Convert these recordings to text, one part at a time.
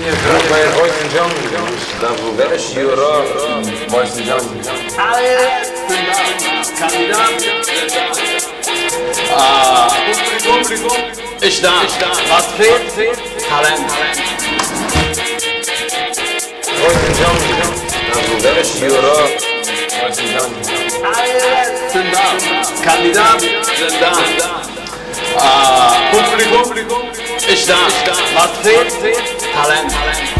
Bij Royce en John, dat is Euro, Royce en John. Ah, ich da, was fehlt? Talent. Royce en John, dat is Euro, Royce en John. Sind da, sind da. Ah, Publikum, ich da, was fehlt? 好嘞，好嘞。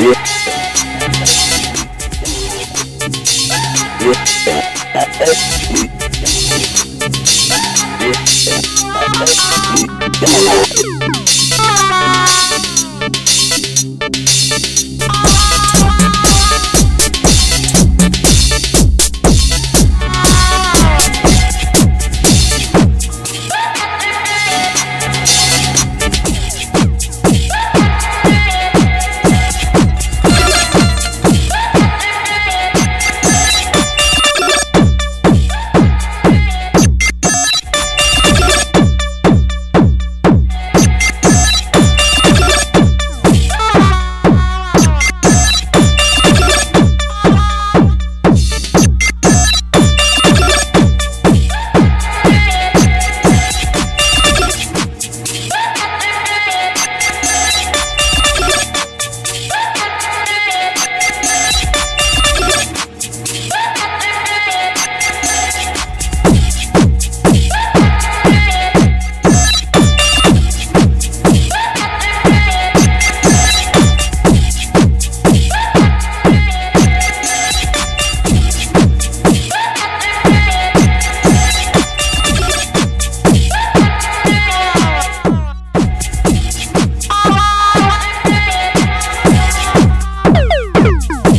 Yeah.